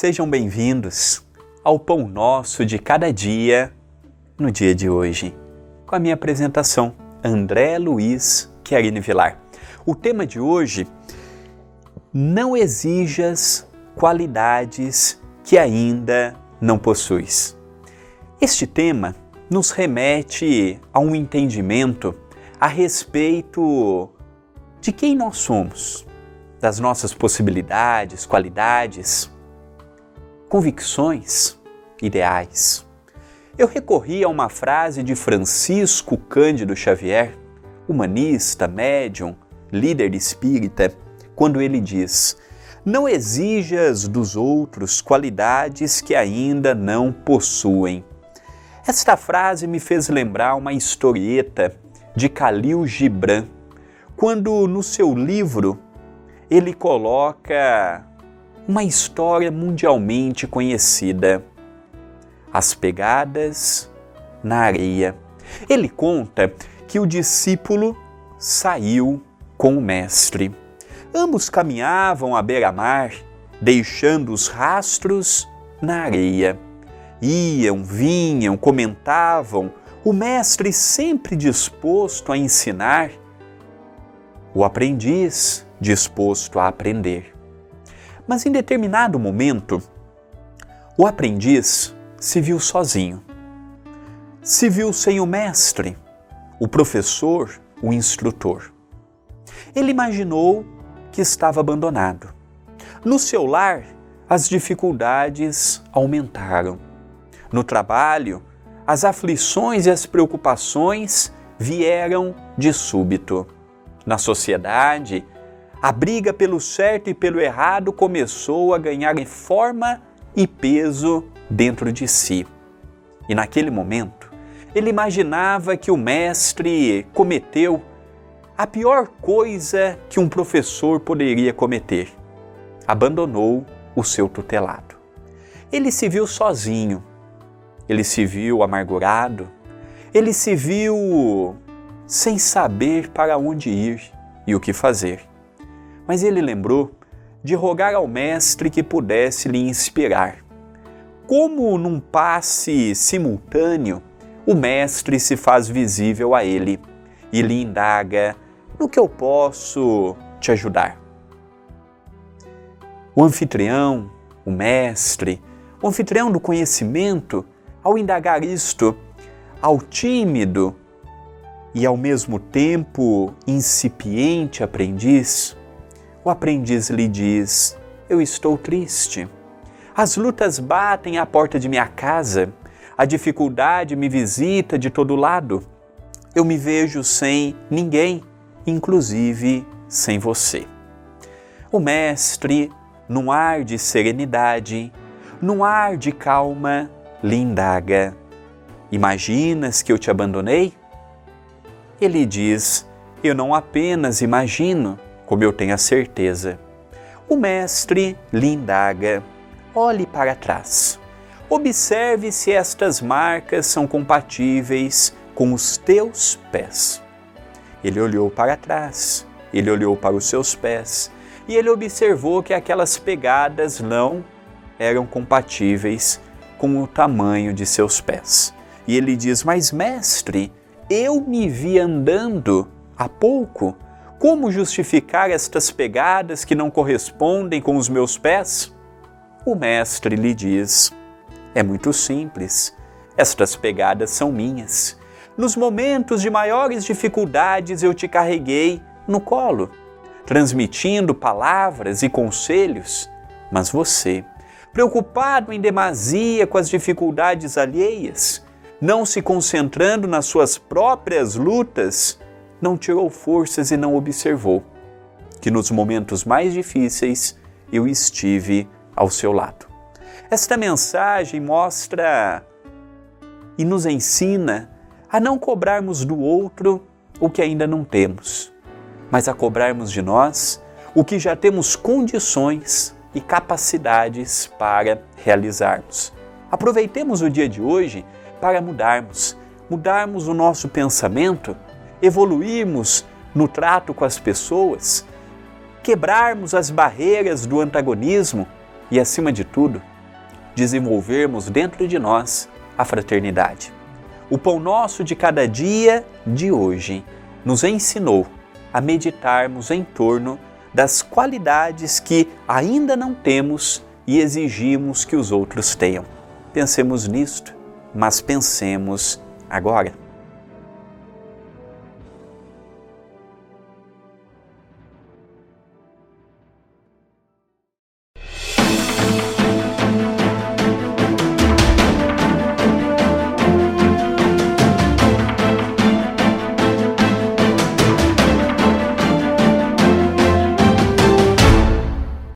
Sejam bem-vindos ao Pão Nosso de Cada Dia, no dia de hoje, com a minha apresentação, André Luiz Querine Vilar. O tema de hoje, não exijas qualidades que ainda não possuis. Este tema nos remete a um entendimento a respeito de quem nós somos, das nossas possibilidades, qualidades, convicções, ideais. Eu recorri a uma frase de Francisco Cândido Xavier, humanista, médium, líder espírita, quando ele diz: Não exijas dos outros qualidades que ainda não possuem. Esta frase me fez lembrar uma historieta de Khalil Gibran, quando no seu livro ele coloca uma história mundialmente conhecida: As Pegadas na Areia. Ele conta que o discípulo saiu com o mestre. Ambos caminhavam à beira-mar, deixando os rastros na areia. Iam, vinham, comentavam, o mestre sempre disposto a ensinar, o aprendiz disposto a aprender. Mas em determinado momento, o aprendiz se viu sozinho. Se viu sem o mestre, o professor, o instrutor. Ele imaginou que estava abandonado. No seu lar, as dificuldades aumentaram. No trabalho, as aflições e as preocupações vieram de súbito. Na sociedade, a briga pelo certo e pelo errado começou a ganhar forma e peso dentro de si. E naquele momento, ele imaginava que o mestre cometeu a pior coisa que um professor poderia cometer: abandonou o seu tutelado. Ele se viu sozinho, ele se viu amargurado, ele se viu sem saber para onde ir e o que fazer mas ele lembrou de rogar ao Mestre que pudesse lhe inspirar. Como num passe simultâneo, o Mestre se faz visível a ele e lhe indaga: no que eu posso te ajudar? O anfitrião, o Mestre, o anfitrião do conhecimento, ao indagar isto, ao tímido e ao mesmo tempo incipiente aprendiz, o aprendiz lhe diz: Eu estou triste. As lutas batem à porta de minha casa, a dificuldade me visita de todo lado. Eu me vejo sem ninguém, inclusive sem você. O Mestre, num ar de serenidade, num ar de calma, lhe indaga: Imaginas que eu te abandonei? Ele diz: Eu não apenas imagino, como eu tenho a certeza. O mestre lhe indaga: olhe para trás. Observe se estas marcas são compatíveis com os teus pés. Ele olhou para trás, ele olhou para os seus pés e ele observou que aquelas pegadas não eram compatíveis com o tamanho de seus pés. E ele diz: Mas, mestre, eu me vi andando há pouco como justificar estas pegadas que não correspondem com os meus pés? O mestre lhe diz: É muito simples. Estas pegadas são minhas. Nos momentos de maiores dificuldades eu te carreguei no colo, transmitindo palavras e conselhos, mas você, preocupado em demasia com as dificuldades alheias, não se concentrando nas suas próprias lutas, não tirou forças e não observou que nos momentos mais difíceis eu estive ao seu lado. Esta mensagem mostra e nos ensina a não cobrarmos do outro o que ainda não temos, mas a cobrarmos de nós o que já temos condições e capacidades para realizarmos. Aproveitemos o dia de hoje para mudarmos, mudarmos o nosso pensamento evoluirmos no trato com as pessoas, quebrarmos as barreiras do antagonismo e, acima de tudo, desenvolvermos dentro de nós a fraternidade. O pão nosso de cada dia de hoje nos ensinou a meditarmos em torno das qualidades que ainda não temos e exigimos que os outros tenham. Pensemos nisto, mas pensemos agora.